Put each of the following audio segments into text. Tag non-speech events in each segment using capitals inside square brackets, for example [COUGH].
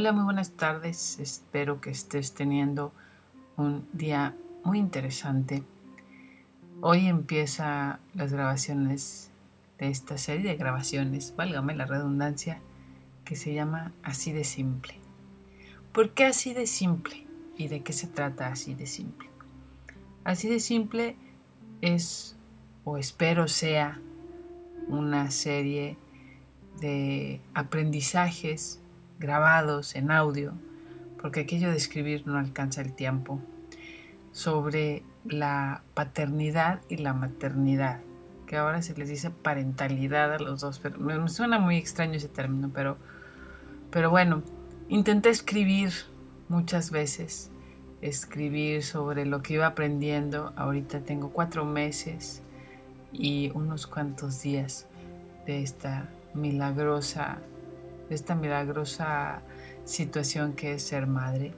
Hola, muy buenas tardes. Espero que estés teniendo un día muy interesante. Hoy empieza las grabaciones de esta serie de grabaciones, válgame la redundancia, que se llama Así de Simple. ¿Por qué así de simple? ¿Y de qué se trata así de simple? Así de simple es, o espero sea, una serie de aprendizajes grabados en audio, porque aquello de escribir no alcanza el tiempo, sobre la paternidad y la maternidad, que ahora se les dice parentalidad a los dos, pero me suena muy extraño ese término, pero, pero bueno, intenté escribir muchas veces, escribir sobre lo que iba aprendiendo, ahorita tengo cuatro meses y unos cuantos días de esta milagrosa esta milagrosa situación que es ser madre.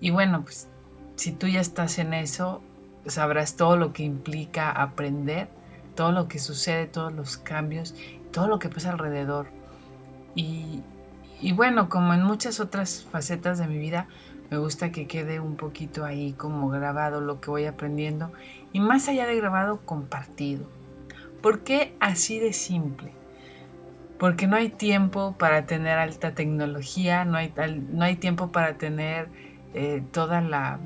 Y bueno, pues si tú ya estás en eso, sabrás todo lo que implica aprender, todo lo que sucede, todos los cambios, todo lo que pasa alrededor. Y, y bueno, como en muchas otras facetas de mi vida, me gusta que quede un poquito ahí como grabado lo que voy aprendiendo y más allá de grabado, compartido. ¿Por qué así de simple? Porque no hay tiempo para tener alta tecnología, no hay, no hay tiempo para tener eh, toda la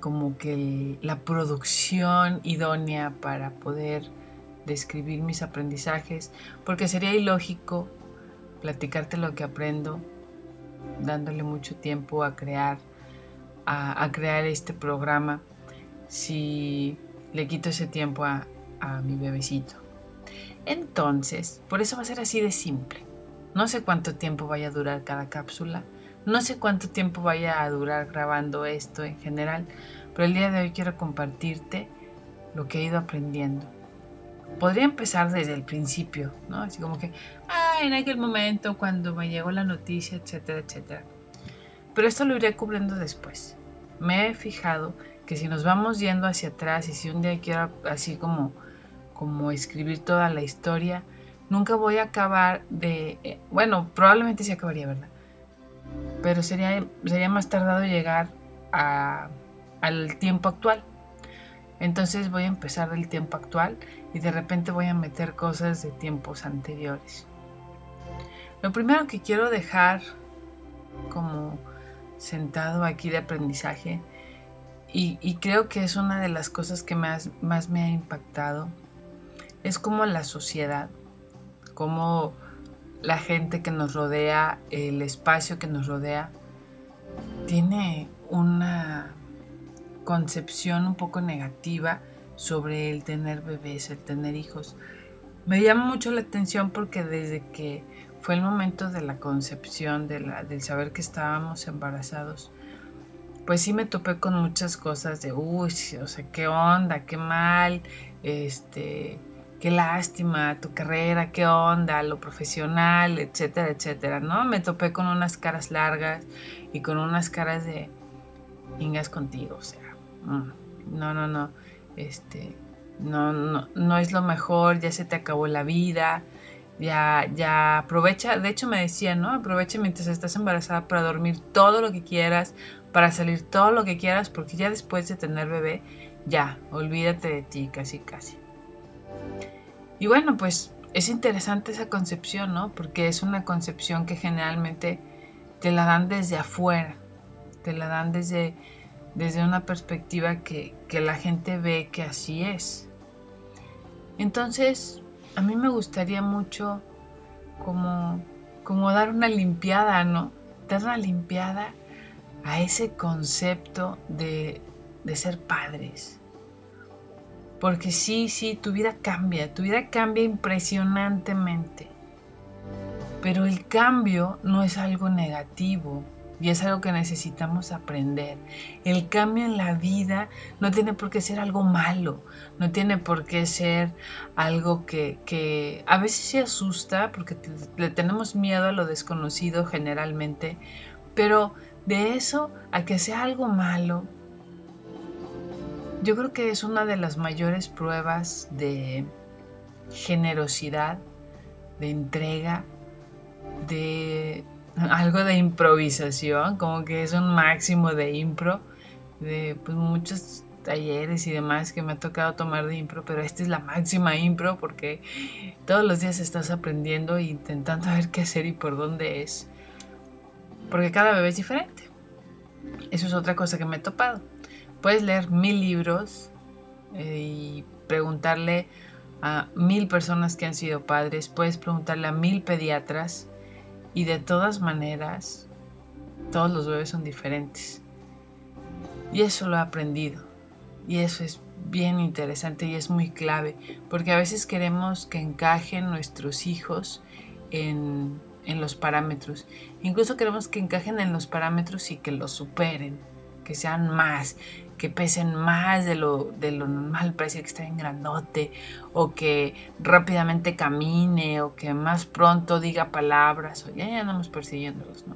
como que la producción idónea para poder describir mis aprendizajes, porque sería ilógico platicarte lo que aprendo dándole mucho tiempo a crear a, crear este programa si le quito ese tiempo a mi bebecito. Entonces, por eso va a ser así de simple. No sé cuánto tiempo vaya a durar cada cápsula, no sé cuánto tiempo vaya a durar grabando esto en general, pero el día de hoy quiero compartirte lo que he ido aprendiendo. Podría empezar desde el principio, ¿no? Así como que, ah, en aquel momento cuando me llegó la noticia, etcétera, etcétera. Pero esto lo iré cubriendo después. Me he fijado que si nos vamos yendo hacia atrás y si un día quiero así como como escribir toda la historia, nunca voy a acabar de... Eh, bueno, probablemente se acabaría, ¿verdad? Pero sería, sería más tardado llegar al tiempo actual. Entonces voy a empezar del tiempo actual y de repente voy a meter cosas de tiempos anteriores. Lo primero que quiero dejar como sentado aquí de aprendizaje y, creo que es una de las cosas que más, más me ha impactado es como la sociedad, como la gente que nos rodea, el espacio que nos rodea, tiene una concepción un poco negativa sobre el tener bebés, el tener hijos. Me llama mucho la atención porque desde que fue el momento de la concepción, del saber que estábamos embarazados, pues sí me topé con muchas cosas de, uy, o sea, qué onda, qué mal, este, qué lástima, tu carrera, qué onda, lo profesional, etcétera, etcétera, ¿no? Me topé con unas caras largas y con unas caras de ingas contigo, o sea, mm, no, no, no, este, no, no, no es lo mejor, ya se te acabó la vida, ya, ya aprovecha, de hecho me decía, ¿no? Aprovecha mientras estás embarazada para dormir todo lo que quieras, para salir todo lo que quieras, porque ya después de tener bebé, ya, olvídate de ti, casi, casi. Y bueno, pues es interesante esa concepción, ¿no? Porque es una concepción que generalmente te la dan desde afuera, te la dan desde, desde una perspectiva que, que la gente ve que así es. Entonces, a mí me gustaría mucho como, como dar una limpiada, ¿no? Dar una limpiada a ese concepto de, de ser padres, porque sí, sí, tu vida cambia, tu vida cambia impresionantemente. Pero el cambio no es algo negativo y es algo que necesitamos aprender. El cambio en la vida no tiene por qué ser algo malo, no tiene por qué ser algo que, que a veces se asusta porque le tenemos miedo a lo desconocido generalmente, pero de eso a que sea algo malo, yo creo que es una de las mayores pruebas de generosidad, de entrega, de algo de improvisación, como que es un máximo de impro, de pues, muchos talleres y demás que me ha tocado tomar de impro, pero esta es la máxima impro porque todos los días estás aprendiendo e intentando ver qué hacer y por dónde es. Porque cada bebé es diferente. Eso es otra cosa que me he topado. Puedes leer mil libros eh, y preguntarle a mil personas que han sido padres, puedes preguntarle a mil pediatras y de todas maneras todos los bebés son diferentes. Y eso lo he aprendido. Y eso es bien interesante y es muy clave, porque a veces queremos que encajen nuestros hijos en, en los parámetros. Incluso queremos que encajen en los parámetros y que los superen, que sean más, que pesen más de lo, de lo normal, parece que está en grandote, o que rápidamente camine, o que más pronto diga palabras, o ya, ya andamos persiguiéndolos, ¿no?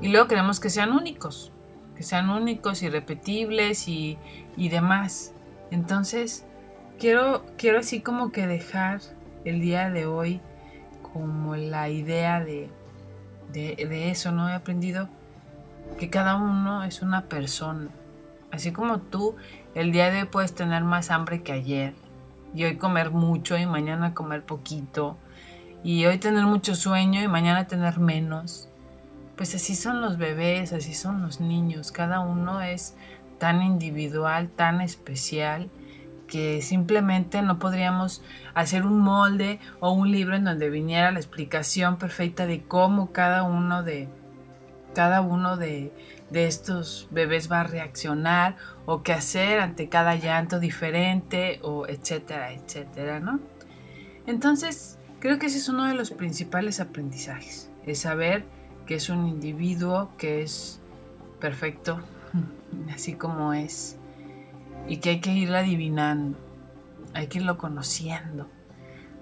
Y luego queremos que sean únicos, que sean únicos, irrepetibles y, y demás. Entonces, quiero, quiero así como que dejar el día de hoy como la idea de, de, de eso, ¿no? He aprendido que cada uno es una persona. Así como tú, el día de hoy puedes tener más hambre que ayer. Y hoy comer mucho y mañana comer poquito. Y hoy tener mucho sueño y mañana tener menos. Pues así son los bebés, así son los niños. Cada uno es tan individual, tan especial, que simplemente no podríamos hacer un molde o un libro en donde viniera la explicación perfecta de cómo cada uno de, cada uno de, estos bebés va a reaccionar o qué hacer ante cada llanto diferente o etcétera, etcétera, ¿no? Entonces, creo que ese es uno de los principales aprendizajes, es saber que es un individuo que es perfecto, [LAUGHS] así como es, y que hay que irlo adivinando, hay que irlo conociendo,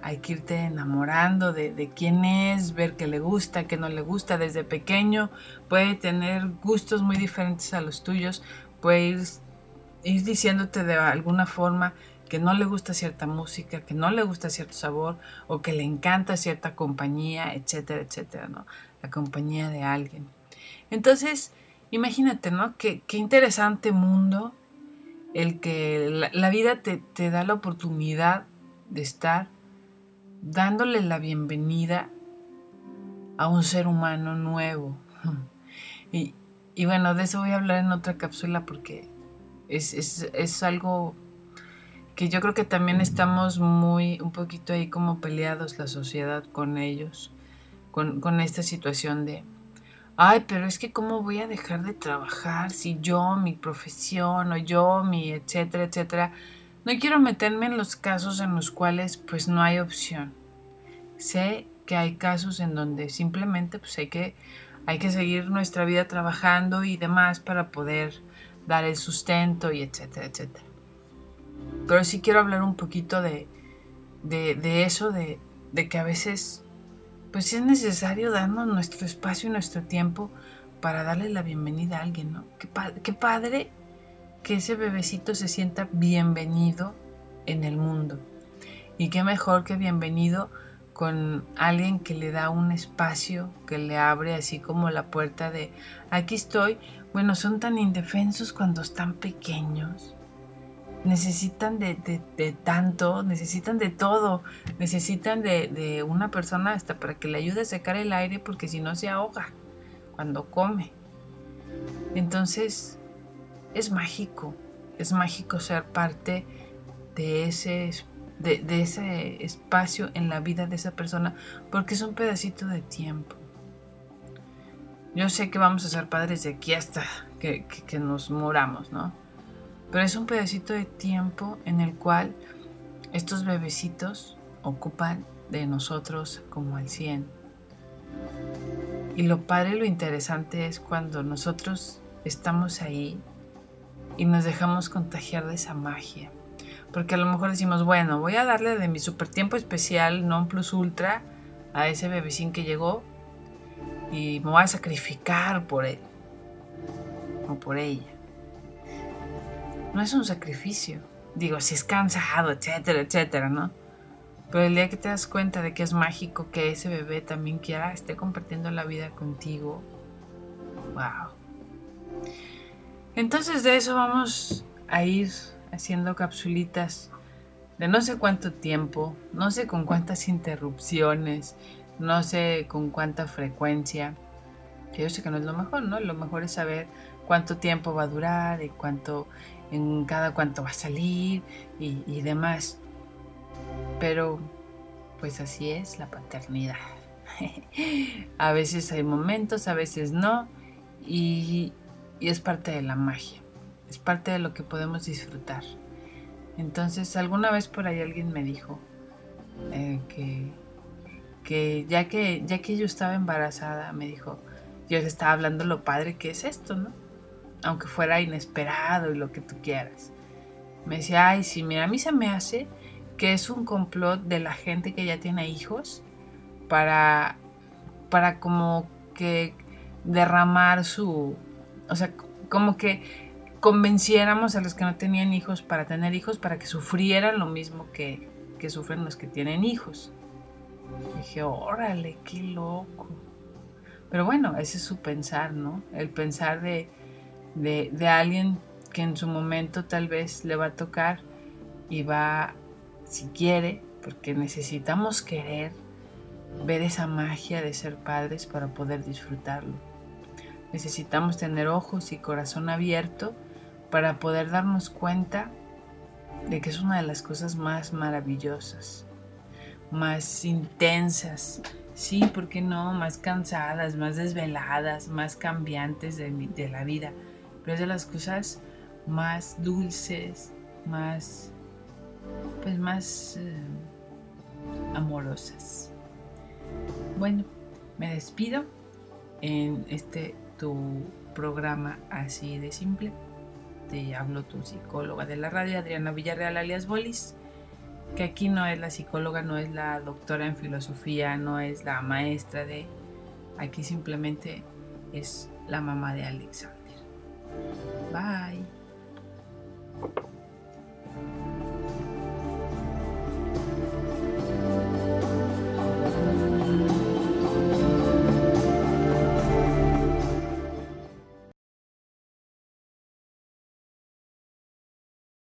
hay que irte enamorando de, quién es, ver qué le gusta, qué no le gusta. Desde pequeño puede tener gustos muy diferentes a los tuyos, puede ir, ir diciéndote de alguna forma que no le gusta cierta música, que no le gusta cierto sabor o que le encanta cierta compañía, etcétera, etcétera, ¿no? La compañía de alguien. Entonces, imagínate, ¿no? Qué, qué interesante mundo el que la, vida te da la oportunidad de estar dándole la bienvenida a un ser humano nuevo. [LAUGHS] Y, bueno, de eso voy a hablar en otra cápsula porque es, algo que yo creo que también estamos muy, un poquito ahí como peleados la sociedad con ellos, con, con esta situación de, ay, pero es que cómo voy a dejar de trabajar si yo, mi profesión o yo, mi etcétera, etcétera, no quiero meterme en los casos en los cuales pues no hay opción. Sé que hay casos en donde simplemente pues hay que, hay que seguir nuestra vida trabajando y demás para poder dar el sustento y etcétera, etcétera. Pero sí quiero hablar un poquito de, de, eso, de, de, que a veces pues es necesario darnos nuestro espacio y nuestro tiempo para darle la bienvenida a alguien, ¿no? Qué, qué padre que ese bebecito se sienta bienvenido en el mundo. Y qué mejor que bienvenido con alguien que le da un espacio, que le abre así como la puerta de aquí estoy. Bueno, son tan indefensos cuando están pequeños. Necesitan de, tanto, necesitan de todo, necesitan de, de una persona hasta para que le ayude a secar el aire porque si no se ahoga cuando come. Entonces, es mágico, es mágico ser parte de ese, de, ese espacio en la vida de esa persona porque es un pedacito de tiempo. Yo sé que vamos a ser padres de aquí hasta que, que, nos moramos, ¿no? Pero es un pedacito de tiempo en el cual estos bebecitos ocupan de nosotros como al 100. Y lo padre, lo interesante es cuando nosotros estamos ahí y nos dejamos contagiar de esa magia. Porque a lo mejor decimos, bueno, voy a darle de mi super tiempo especial non plus ultra a ese bebecín que llegó y me voy a sacrificar por él o por ella. No es un sacrificio. Digo, si es cansado, etcétera, etcétera, ¿no? Pero el día que te das cuenta de que es mágico que ese bebé también quiera, esté compartiendo la vida contigo, wow. Entonces de eso vamos a ir haciendo capsulitas de no sé cuánto tiempo, no sé con cuántas interrupciones, no sé con cuánta frecuencia. Yo sé que no es lo mejor, ¿no? Lo mejor es saber cuánto tiempo va a durar y cuánto, en cada cuánto va a salir y, y demás. Pero, pues así es la paternidad. [LAUGHS] a veces hay momentos, a veces no. Y, y es parte de la magia. Es parte de lo que podemos disfrutar. Entonces, alguna vez por ahí alguien me dijo eh, que, que, ya que ya que yo estaba embarazada, me dijo, yo le estaba hablando lo padre que es esto, ¿no? Aunque fuera inesperado y lo que tú quieras. Me decía, ay, sí, mira, a mí se me hace que es un complot de la gente que ya tiene hijos para, para como que derramar su, o sea, como que convenciéramos a los que no tenían hijos para tener hijos para que sufrieran lo mismo que, sufren los que tienen hijos. dije, órale, qué loco. Pero bueno, ese es su pensar, ¿no? El pensar de, de, alguien que en su momento tal vez le va a tocar y va, si quiere, porque necesitamos querer ver esa magia de ser padres para poder disfrutarlo. Necesitamos tener ojos y corazón abierto para poder darnos cuenta de que es una de las cosas más maravillosas, más intensas, sí, ¿por qué no? Más cansadas, más desveladas, más cambiantes de, la vida, pero es de las cosas más dulces, más, pues más eh, amorosas. Bueno, me despido en este tu programa así de simple te hablo tu psicóloga de la radio, Adriana Villarreal alias Bolis, que aquí no es la psicóloga, no es la doctora en filosofía, no es la maestra de... Aquí simplemente es la mamá de Alexander. Bye.